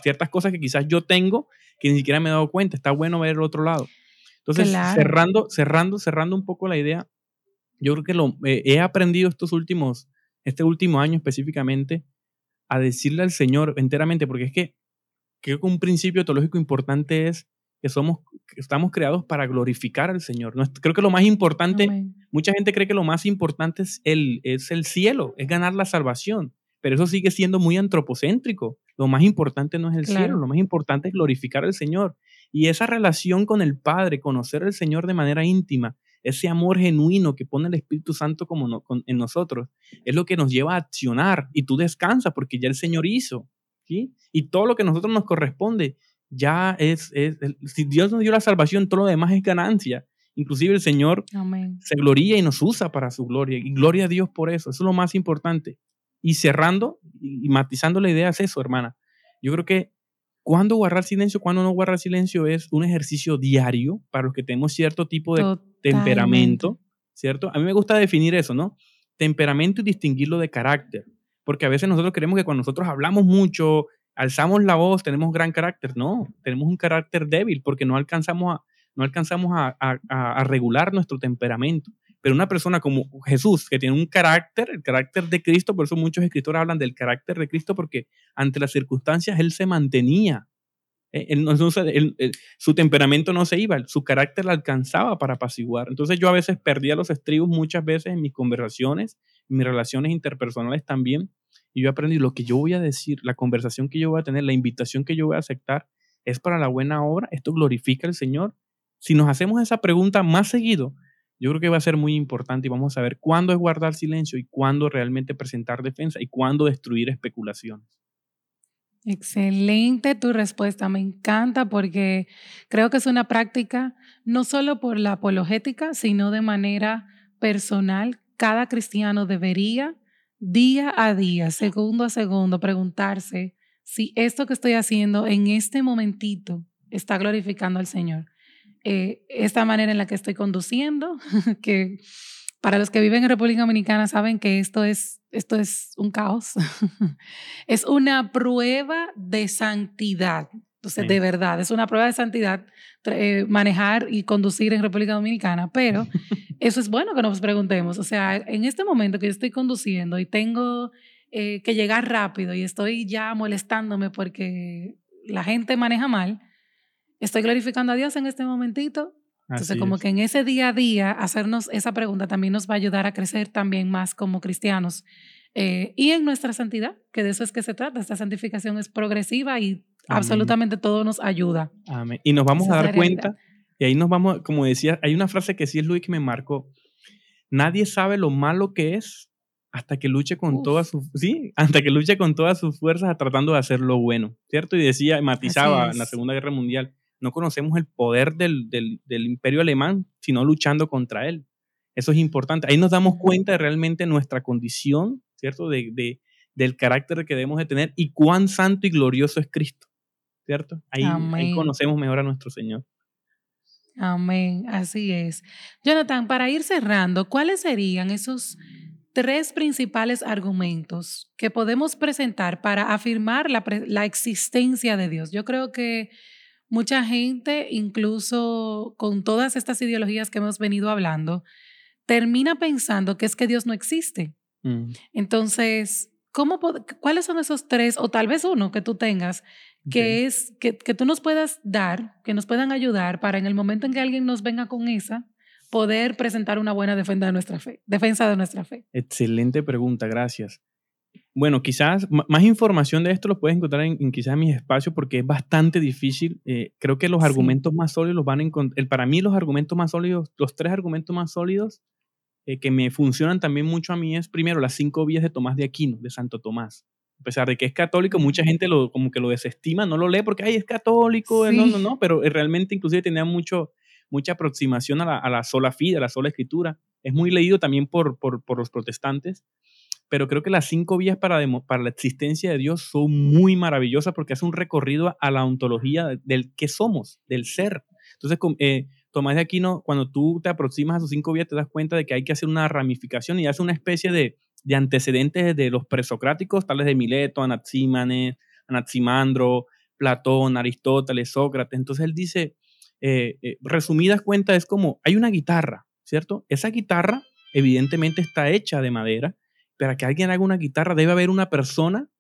ciertas cosas que quizás yo tengo que ni siquiera me he dado cuenta, está bueno ver el otro lado. Entonces, cerrando, cerrando, cerrando un poco la idea, yo creo que lo, eh, he aprendido estos últimos, este último año específicamente, a decirle al Señor enteramente, porque es que creo que un principio teológico importante es que somos, estamos creados para glorificar al Señor. Creo que lo más importante, mucha gente cree que lo más importante es el, es el cielo, es ganar la salvación, pero eso sigue siendo muy antropocéntrico. Lo más importante no es el cielo, lo más importante es glorificar al Señor. Y esa relación con el Padre, conocer al Señor de manera íntima, ese amor genuino que pone el Espíritu Santo como en nosotros, es lo que nos lleva a accionar y tú descansas porque ya el Señor hizo. ¿sí? Y todo lo que a nosotros nos corresponde ya es, si Dios nos dio la salvación, todo lo demás es ganancia. Inclusive el Señor se gloria y nos usa para su gloria. Y gloria a Dios por eso. Eso es lo más importante. Y cerrando y matizando la idea es eso, hermana. Yo creo que cuándo guardar silencio, cuándo no guardar silencio es un ejercicio diario para los que tenemos cierto tipo de temperamento, ¿cierto? A mí me gusta definir eso, ¿no? Temperamento y distinguirlo de carácter, porque a veces nosotros creemos que cuando nosotros hablamos mucho, alzamos la voz, tenemos gran carácter. No, tenemos un carácter débil porque no alcanzamos a, no alcanzamos a, a regular nuestro temperamento. Pero una persona como Jesús, que tiene un carácter, el carácter de Cristo, por eso muchos escritores hablan del carácter de Cristo, porque ante las circunstancias él se mantenía. Eh, su temperamento no se iba, su carácter la alcanzaba para apaciguar. Entonces yo a veces perdía los estribos muchas veces en mis conversaciones, mis relaciones interpersonales también. Y yo aprendí lo que yo voy a decir, la conversación que yo voy a tener, la invitación que yo voy a aceptar, es para la buena obra. Esto glorifica al Señor. Si nos hacemos esa pregunta más seguido, yo creo que va a ser muy importante y vamos a ver cuándo es guardar silencio y cuándo realmente presentar defensa y cuándo destruir especulaciones. Excelente tu respuesta, me encanta porque creo que es una práctica no solo por la apologética, sino de manera personal. Cada cristiano debería día a día, segundo a segundo, preguntarse si esto que estoy haciendo en este momentito está glorificando al Señor. Eh, esta manera en la que estoy conduciendo, que para los que viven en República Dominicana saben que esto es, esto es un caos, es una prueba de santidad. Entonces, de verdad, es una prueba de santidad eh, manejar y conducir en República Dominicana, pero eso es bueno que nos preguntemos. O sea, en este momento que yo estoy conduciendo y tengo eh, que llegar rápido y estoy ya molestándome porque la gente maneja mal, ¿Estoy glorificando a Dios en este momentito? Entonces, como que en ese día a día, hacernos esa pregunta también nos va a ayudar a crecer también más como cristianos eh, y en nuestra santidad, que de eso es que se trata. Esta santificación es progresiva y absolutamente todo nos ayuda. Amén. Y nos vamos a dar cuenta, y ahí nos vamos, como decía, hay una frase que sí es Luis que me marcó. Nadie sabe lo malo que es hasta que luche con todas sus, sí, hasta que luche con todas sus fuerzas tratando de hacer lo bueno, ¿cierto? Y decía, matizaba en la Segunda Guerra Mundial, no conocemos el poder del, del, del, imperio alemán, sino luchando contra él. Eso es importante. Ahí nos damos cuenta de realmente nuestra condición, ¿cierto? De, de, del carácter que debemos de tener y cuán santo y glorioso es Cristo, ¿cierto? Ahí, ahí conocemos mejor a nuestro Señor. Amén, así es. Jonathan, para ir cerrando, ¿cuáles serían esos tres principales argumentos que podemos presentar para afirmar la, la existencia de Dios? Yo creo que mucha gente, incluso con todas estas ideologías que hemos venido hablando, termina pensando que es que Dios no existe. Mm. Entonces, ¿cómo, ¿cuáles son esos tres, o tal vez uno que tú tengas, que es que, que, tú nos puedas dar, que nos puedan ayudar para en el momento en que alguien nos venga con esa, poder presentar una buena defensa de nuestra fe, defensa de nuestra fe. Excelente pregunta, gracias. Bueno, quizás más información de esto lo puedes encontrar en, quizás mis espacios porque es bastante difícil. Eh, creo que los argumentos más sólidos van a encontrar, para mí los argumentos más sólidos, los tres argumentos más sólidos eh, que me funcionan también mucho a mí es primero las cinco vías de Tomás de Aquino, de Santo Tomás a pesar de que es católico, mucha gente lo, como que lo desestima, no lo lee porque, ay, es católico, no, no, no, pero realmente inclusive tenía mucho, mucha aproximación a la, a la sola fide, a la sola escritura. Es muy leído también por, por, por los protestantes, pero creo que las cinco vías para, para la existencia de Dios son muy maravillosas porque hace un recorrido a la ontología del que somos, del ser. Entonces, eh, Tomás de Aquino, cuando tú te aproximas a sus cinco vías, te das cuenta de que hay que hacer una ramificación y hace una especie de, de antecedentes de los presocráticos, tales de Mileto, Anaxímanes, Anaximandro, Platón, Aristóteles, Sócrates. Entonces él dice, eh, eh, resumidas cuentas, es como, hay una guitarra, ¿cierto? Esa guitarra evidentemente está hecha de madera, para que alguien haga una guitarra debe haber una persona,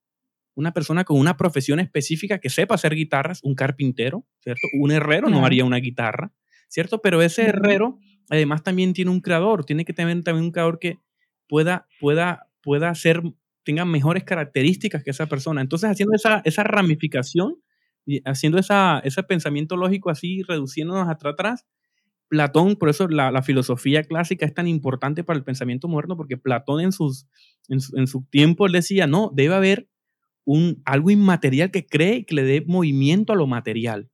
una persona con una profesión específica que sepa hacer guitarras, un carpintero, ¿cierto? Un herrero no haría una guitarra, ¿cierto? Pero ese herrero además también tiene un creador, tiene que tener también un creador que pueda, pueda, pueda ser, tenga mejores características que esa persona. Entonces, haciendo esa, esa ramificación, haciendo esa, ese pensamiento lógico así, reduciéndonos hasta atrás, Platón, por eso la, la, filosofía clásica es tan importante para el pensamiento moderno, porque Platón en, sus, en, su, en su tiempo él decía, no, debe haber un, algo inmaterial que cree y que le dé movimiento a lo material.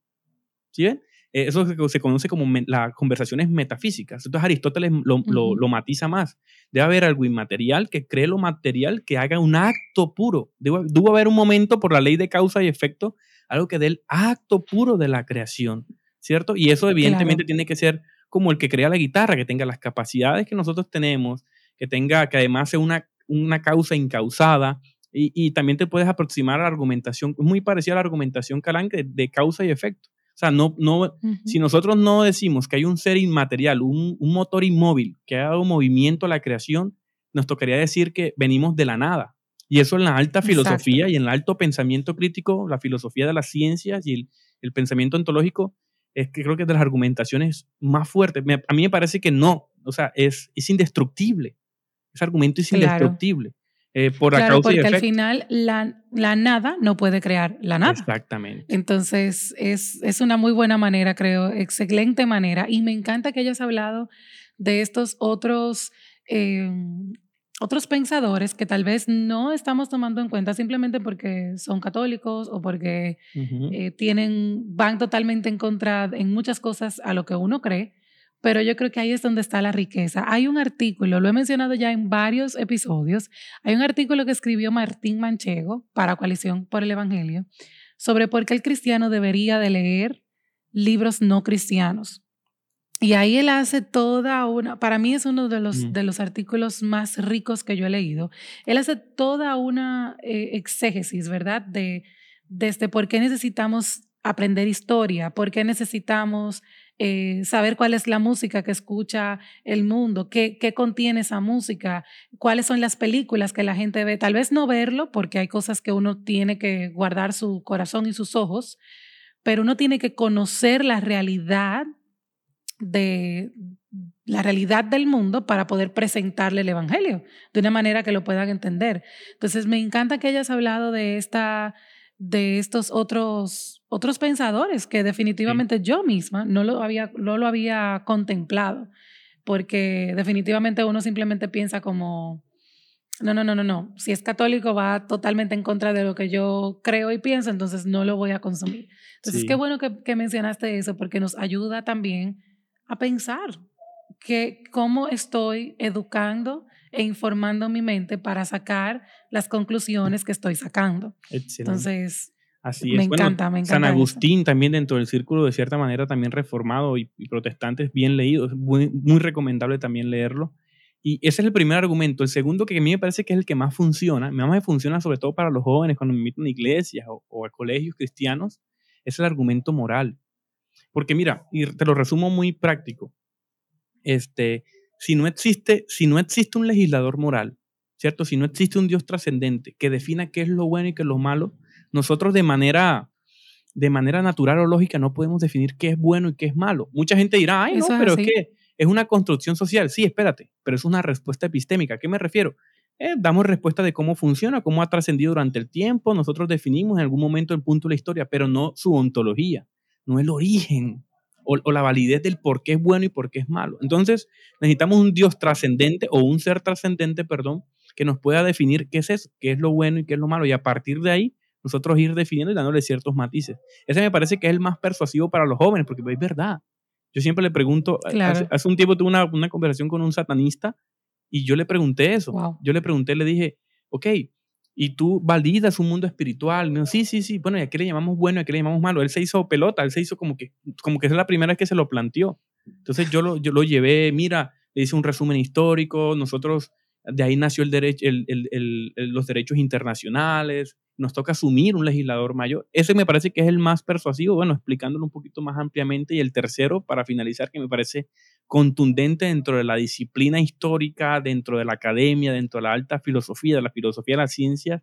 ¿Sí ven? Eh, eso se, conoce como las conversaciones metafísicas. Entonces Aristóteles lo, lo, matiza más. Debe haber algo inmaterial que cree lo material, que haga un acto puro. Debe, haber un momento por la ley de causa y efecto, algo que dé el acto puro de la creación, ¿cierto? Y eso evidentemente tiene que ser como el que crea la guitarra, que tenga las capacidades que nosotros tenemos, que tenga, que además sea una, una causa incausada, y, y, también te puedes aproximar a la argumentación, muy parecida a la argumentación Calanque de causa y efecto. O sea, no, no, si nosotros no decimos que hay un ser inmaterial, un, un, motor inmóvil que ha dado movimiento a la creación, nos tocaría decir que venimos de la nada. Y eso en la alta filosofía y en el alto pensamiento crítico, la filosofía de las ciencias y el, el pensamiento ontológico, es que creo que es de las argumentaciones más fuertes. a mí me parece que no, o sea, es, es indestructible. Ese argumento es indestructible. Eh, por claro, porque al final la, la, nada no puede crear la nada. Exactamente. Entonces es, es una muy buena manera, creo, excelente manera. Y me encanta que hayas hablado de estos otros, eh, otros pensadores que tal vez no estamos tomando en cuenta simplemente porque son católicos o porque eh, tienen, van totalmente en contra en muchas cosas a lo que uno cree pero yo creo que ahí es donde está la riqueza. Hay un artículo, lo he mencionado ya en varios episodios, hay un artículo que escribió Martín Manchego para Coalición por el Evangelio sobre por qué el cristiano debería de leer libros no cristianos. Y ahí él hace toda una, para mí es uno de los, de los artículos más ricos que yo he leído, él hace toda una eh, exégesis, ¿verdad? De desde por qué necesitamos aprender historia, por qué necesitamos eh, saber cuál es la música que escucha el mundo, qué, qué contiene esa música, cuáles son las películas que la gente ve. Tal vez no verlo, porque hay cosas que uno tiene que guardar su corazón y sus ojos, pero uno tiene que conocer la realidad de, la realidad del mundo para poder presentarle el Evangelio de una manera que lo puedan entender. Entonces, me encanta que hayas hablado de, esta, de estos otros, otros pensadores que definitivamente yo misma no lo, había, no lo había contemplado, porque definitivamente uno simplemente piensa como, no, no, no, no, no, si es católico va totalmente en contra de lo que yo creo y pienso, entonces no lo voy a consumir. Entonces, qué bueno que, que mencionaste eso, porque nos ayuda también a pensar que cómo estoy educando e informando mi mente para sacar las conclusiones que estoy sacando. Entonces, Así me encanta, me encanta. San Agustín también dentro del círculo de cierta manera también reformado y, protestante, bien leído, es muy, muy, recomendable también leerlo. Y ese es el primer argumento. El segundo que a mí me parece que es el que más funciona, más me funciona sobre todo para los jóvenes cuando me invitan a iglesias o, o a colegios cristianos, es el argumento moral. Porque mira, y te lo resumo muy práctico este, si no existe, si no existe un legislador moral, ¿cierto? Si no existe un Dios trascendente que defina qué es lo bueno y qué es lo malo, nosotros de manera, de manera natural o lógica no podemos definir qué es bueno y qué es malo. Mucha gente dirá, ay, no, pero es que es una construcción social. Sí, espérate, pero es una respuesta epistémica. ¿A qué me refiero? Eh, damos respuesta de cómo funciona, cómo ha trascendido durante el tiempo. Nosotros definimos en algún momento el punto de la historia, pero no su ontología, no el origen o, la validez del por qué es bueno y por qué es malo. Entonces, necesitamos un Dios trascendente o un ser trascendente, perdón, que nos pueda definir qué es eso, qué es lo bueno y qué es lo malo. Y a partir de ahí, nosotros ir definiendo y dándole ciertos matices. Ese me parece que es el más persuasivo para los jóvenes, porque es verdad. Yo siempre le pregunto, hace, un tiempo tuve una, una, conversación con un satanista y yo le pregunté eso. Yo le pregunté, le dije, ok, y tú validas un mundo espiritual. No, sí, sí, sí, bueno, ¿y a qué le llamamos bueno y a qué le llamamos malo? Él se hizo pelota, él se hizo como que, como que es la primera vez que se lo planteó. Entonces yo lo, yo lo llevé, mira, le hice un resumen histórico, nosotros, de ahí nació el derecho, el, el, los derechos internacionales, nos toca asumir un legislador mayor. Ese me parece que es el más persuasivo, bueno, explicándolo un poquito más ampliamente. Y el tercero, para finalizar, que me parece contundente dentro de la disciplina histórica, dentro de la academia, dentro de la alta filosofía, de la filosofía de las ciencias,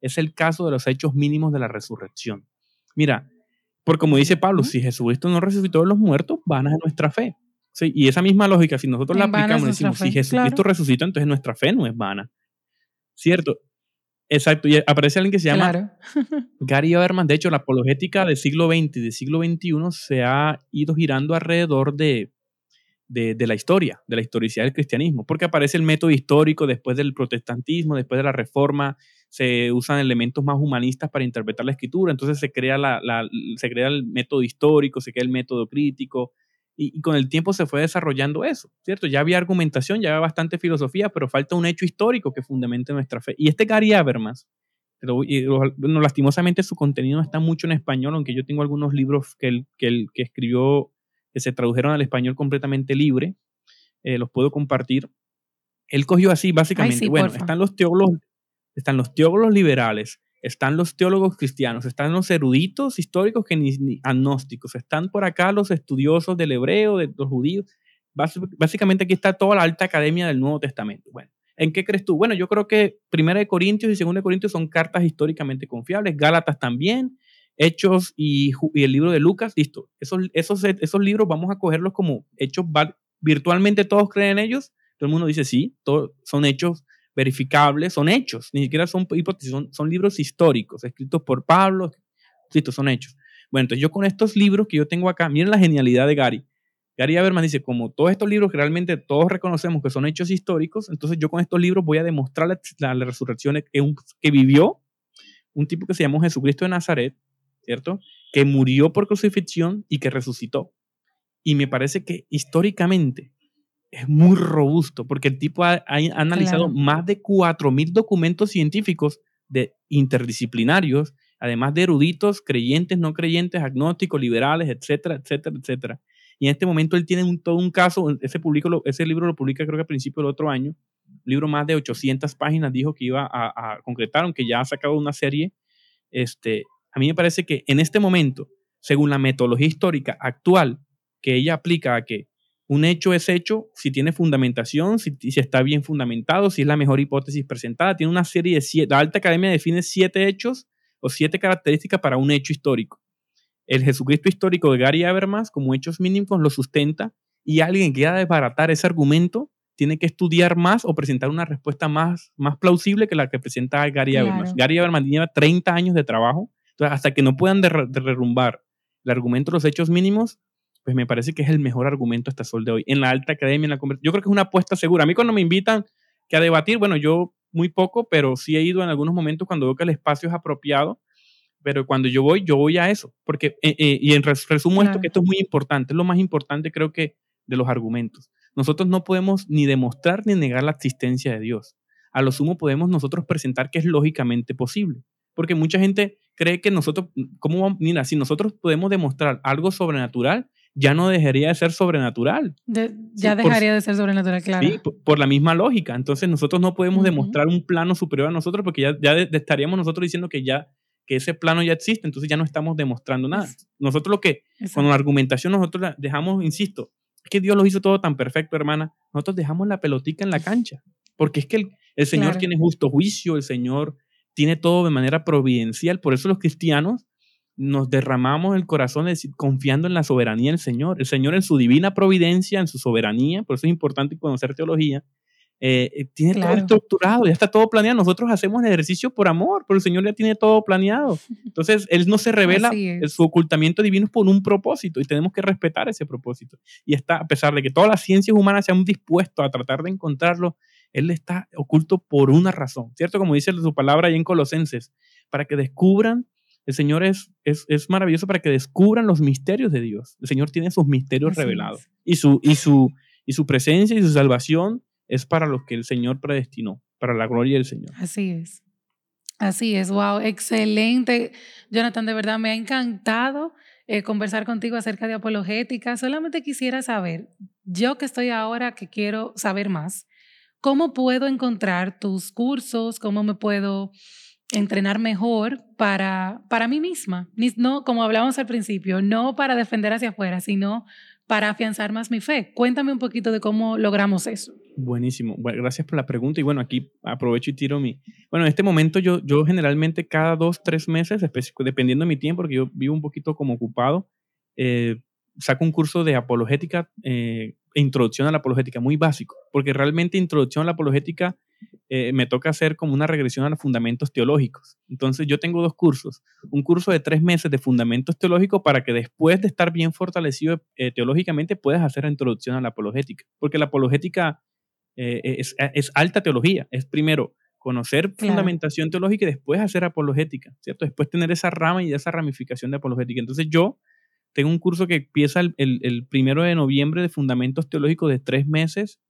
es el caso de los hechos mínimos de la resurrección. Mira, por como dice Pablo, si Jesucristo no resucitó de los muertos, van a nuestra fe. Sí, y esa misma lógica, si nosotros la aplicamos decimos, si Jesucristo resucitó, entonces nuestra fe no es vana. ¿Cierto? Exacto, y aparece alguien que se llama Gary Habermas. De hecho, la apologética del siglo XX y del siglo XXI se ha ido girando alrededor de, de, la historia, de la historicidad del cristianismo, porque aparece el método histórico después del protestantismo, después de la reforma, se usan elementos más humanistas para interpretar la escritura, entonces se crea, la, se crea el método histórico, se crea el método crítico, y, con el tiempo se fue desarrollando eso, ¿cierto? Ya había argumentación, ya había bastante filosofía, pero falta un hecho histórico que fundamente nuestra fe. Y este Gary Habermas, pero, bueno, lastimosamente su contenido está mucho en español, aunque yo tengo algunos libros que él, que, que escribió que se tradujeron al español completamente libre, eh, los puedo compartir. Él cogió así, básicamente, bueno, están los teólogos, están los teólogos liberales, están los teólogos cristianos, están los eruditos históricos que ni, agnósticos, están por acá los estudiosos del hebreo, de los judíos. básicamente aquí está toda la alta academia del Nuevo Testamento. Bueno, ¿en qué crees tú? Bueno, yo creo que Primera de Corintios y Segunda de Corintios son cartas históricamente confiables, Gálatas también, Hechos y, el libro de Lucas, listo. Esos, esos, esos libros vamos a cogerlos como hechos, virtualmente todos creen en ellos. Todo el mundo dice sí, son hechos verificables, son hechos, ni siquiera son hipótesis, son, libros históricos, escritos por Pablo, estos son hechos. Bueno, entonces yo con estos libros que yo tengo acá, miren la genialidad de Gary. Gary Habermas dice, como todos estos libros que realmente todos reconocemos que son hechos históricos, entonces yo con estos libros voy a demostrar la, resurrección que, que vivió un tipo que se llamó Jesucristo de Nazaret, ¿cierto? Que murió por crucifixión y que resucitó. Y me parece que históricamente es muy robusto porque el tipo ha, analizado más de 4.000 documentos científicos de interdisciplinarios, además de eruditos, creyentes, no creyentes, agnósticos, liberales, etcétera, etcétera, etcétera. Y en este momento él tiene un, todo un caso, ese, publico, ese libro lo publica creo que a principios del otro año, libro más de 800 páginas, dijo que iba a, a concretar, aunque ya ha sacado una serie. Este, a mí me parece que en este momento, según la metodología histórica actual que ella aplica a que un hecho es hecho si tiene fundamentación, si, si, está bien fundamentado, si es la mejor hipótesis presentada. Tiene una serie de siete. La Alta Academia define siete hechos o siete características para un hecho histórico. El Jesucristo histórico de Gary Habermas, como hechos mínimos, lo sustenta y alguien que quiera desbaratar ese argumento tiene que estudiar más o presentar una respuesta más, más plausible que la que presenta Gary Habermas. Gary Habermas lleva 30 años de trabajo, entonces hasta que no puedan derrumbar el argumento de los hechos mínimos, pues me parece que es el mejor argumento hasta sol de hoy. En la alta academia, en la yo creo que es una apuesta segura. A mí cuando me invitan que a debatir, bueno, yo muy poco, pero sí he ido en algunos momentos cuando veo que el espacio es apropiado, pero cuando yo voy, yo voy a eso, porque, eh, eh, y en resumo esto, que esto es muy importante, es lo más importante creo que de los argumentos. Nosotros no podemos ni demostrar ni negar la existencia de Dios. A lo sumo podemos nosotros presentar que es lógicamente posible. Porque mucha gente cree que nosotros, ¿cómo Mira, si nosotros podemos demostrar algo sobrenatural, ya no dejaría de ser sobrenatural. ya dejaría de ser sobrenatural, claro. Sí, por, la misma lógica. Entonces nosotros no podemos demostrar un plano superior a nosotros porque ya, ya estaríamos nosotros diciendo que ya que ese plano ya existe, entonces ya no estamos demostrando nada. Nosotros lo que, con la argumentación, nosotros dejamos, insisto, es que Dios lo hizo todo tan perfecto, hermana. Nosotros dejamos la pelotica en la cancha, porque es que el, el Señor tiene justo juicio, el Señor tiene todo de manera providencial. Por eso los cristianos nos derramamos el corazón confiando en la soberanía del Señor. El Señor en su divina providencia, en su soberanía, por eso es importante conocer teología, eh, eh, tiene todo estructurado, ya está todo planeado. Nosotros hacemos el ejercicio por amor, pero el Señor ya tiene todo planeado. Entonces, Él no se revela, su ocultamiento divino es por un propósito y tenemos que respetar ese propósito. Y está, a pesar de que todas las ciencias humanas se han dispuesto a tratar de encontrarlo, Él está oculto por una razón, ¿cierto? Como dice su palabra ahí en Colosenses, para que descubran, el Señor es, es, es maravilloso para que descubran los misterios de Dios. El Señor tiene sus misterios revelados y su, y, su, y su presencia y su salvación es para los que el Señor predestinó, para la gloria del Señor. Así es. Así es, wow, excelente. Jonathan, de verdad me ha encantado eh, conversar contigo acerca de apologética. Solamente quisiera saber, yo que estoy ahora, que quiero saber más, ¿cómo puedo encontrar tus cursos? ¿Cómo me puedo entrenar mejor para, para mí misma? No, como hablamos al principio, no para defender hacia afuera, sino para afianzar más mi fe. Cuéntame un poquito de cómo logramos eso. Buenísimo. Bueno, gracias por la pregunta. Y bueno, aquí aprovecho y tiro mi... Bueno, en este momento yo, yo generalmente cada dos, tres meses, dependiendo de mi tiempo, porque yo vivo un poquito como ocupado, eh, saco un curso de apologética, eh, introducción a la apologética, muy básico, porque realmente introducción a la apologética eh, me toca hacer como una regresión a los fundamentos teológicos. Entonces yo tengo dos cursos, un curso de tres meses de fundamentos teológicos para que después de estar bien fortalecido eh, teológicamente puedas hacer la introducción a la apologética, porque la apologética eh, es, es, alta teología, es primero conocer fundamentación teológica y después hacer apologética, ¿cierto? Después tener esa rama y esa ramificación de apologética. Entonces yo tengo un curso que empieza el, el, el primero de noviembre de fundamentos teológicos de tres meses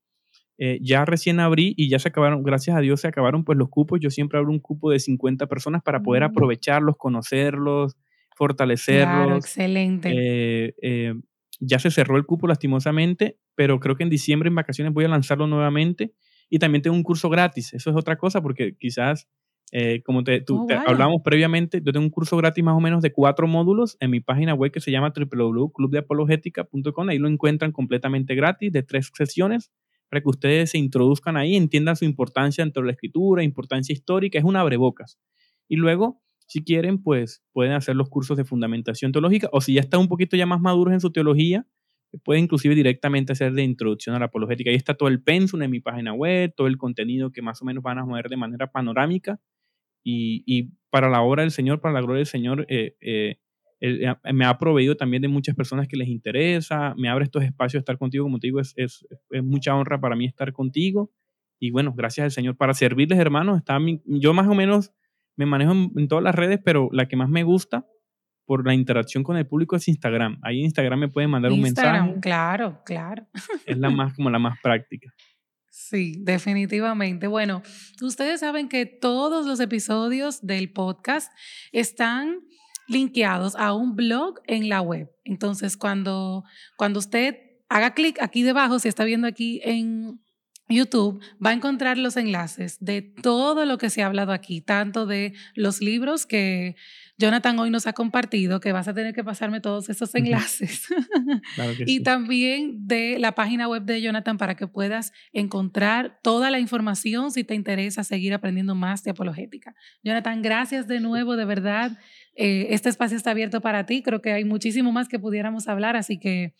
eh, ya recién abrí y ya se acabaron, gracias a Dios se acabaron pues los cupos. Yo siempre abro un cupo de 50 personas para poder mm. aprovecharlos, conocerlos, fortalecerlos. Claro, excelente. Eh, eh, ya se cerró el cupo lastimosamente, pero creo que en diciembre en vacaciones voy a lanzarlo nuevamente. Y también tengo un curso gratis. Eso es otra cosa porque quizás, como te, tú, oh, hablábamos previamente, yo tengo un curso gratis más o menos de cuatro módulos en mi página web que se llama www.clubdeapologética.com. Ahí lo encuentran completamente gratis de tres sesiones para que ustedes se introduzcan ahí, entiendan su importancia dentro de la escritura, importancia histórica, es un abrebocas. Y luego, si quieren, pues pueden hacer los cursos de fundamentación teológica, o si ya están un poquito ya más maduros en su teología, pueden inclusive directamente hacer de introducción a la apologética. Ahí está todo el pensum en mi página web, todo el contenido que más o menos van a mover de manera panorámica. Y, para la obra del Señor, para la gloria del Señor, eh, eh, eh, me ha proveído también de muchas personas que les interesa, me abre estos espacios de estar contigo, como te digo, es, es, es mucha honra para mí estar contigo. Y bueno, gracias al Señor para servirles, hermanos. Está yo más o menos me manejo en, todas las redes, pero la que más me gusta por la interacción con el público es Instagram. Ahí en Instagram me pueden mandar un mensaje. Claro, claro. Es la más como la más práctica. Sí, definitivamente. Bueno, ustedes saben que todos los episodios del podcast están linkeados a un blog en la web. Entonces, cuando, cuando usted haga clic aquí debajo, si está viendo aquí en YouTube, va a encontrar los enlaces de todo lo que se ha hablado aquí, tanto de los libros que Jonathan hoy nos ha compartido, que vas a tener que pasarme todos esos enlaces, y también de la página web de Jonathan para que puedas encontrar toda la información si te interesa seguir aprendiendo más de apologética. Jonathan, gracias de nuevo, de verdad. Eh, este espacio está abierto para ti. Creo que hay muchísimo más que pudiéramos hablar, así que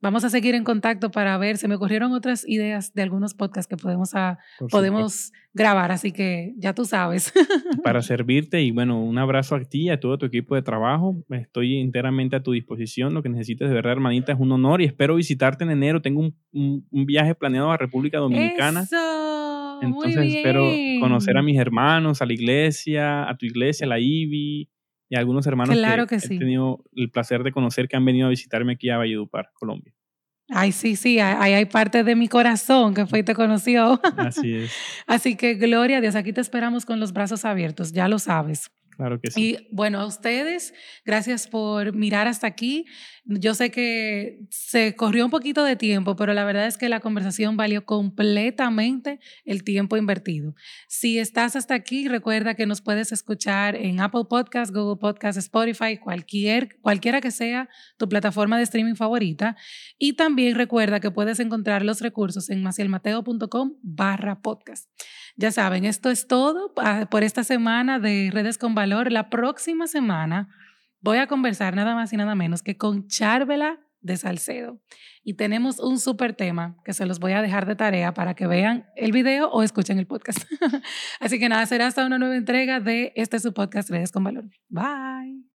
vamos a seguir en contacto para ver, se me ocurrieron otras ideas de algunos podcasts que podemos, a, podemos grabar, así que ya tú sabes. Para servirte y bueno, un abrazo a ti y a todo tu equipo de trabajo. Estoy enteramente a tu disposición. Lo que necesites de verdad, hermanita, es un honor y espero visitarte en enero. Tengo un, un, viaje planeado a República Dominicana. Eso, Entonces espero conocer a mis hermanos, a la iglesia, a tu iglesia, a la IBI y algunos hermanos claro que, que he tenido el placer de conocer que han venido a visitarme aquí a Valledupar, Colombia. Ay, sí, sí, ahí hay parte de mi corazón que fue y te conoció. Así es. Así que gloria a Dios, aquí te esperamos con los brazos abiertos, ya lo sabes. Claro que sí. Y bueno, a ustedes, gracias por mirar hasta aquí. Yo sé que se corrió un poquito de tiempo, pero la verdad es que la conversación valió completamente el tiempo invertido. Si estás hasta aquí, recuerda que nos puedes escuchar en Apple Podcasts, Google Podcasts, Spotify, cualquier, cualquiera que sea tu plataforma de streaming favorita. Y también recuerda que puedes encontrar los recursos en macielmateo.com barra podcast. Ya saben, esto es todo por esta semana de Redes con Valor. La próxima semana voy a conversar nada más y nada menos que con Charvela de Salcedo. Y tenemos un súper tema que se los voy a dejar de tarea para que vean el video o escuchen el podcast. Así que nada, será hasta una nueva entrega de este su podcast Redes con Valor. Bye.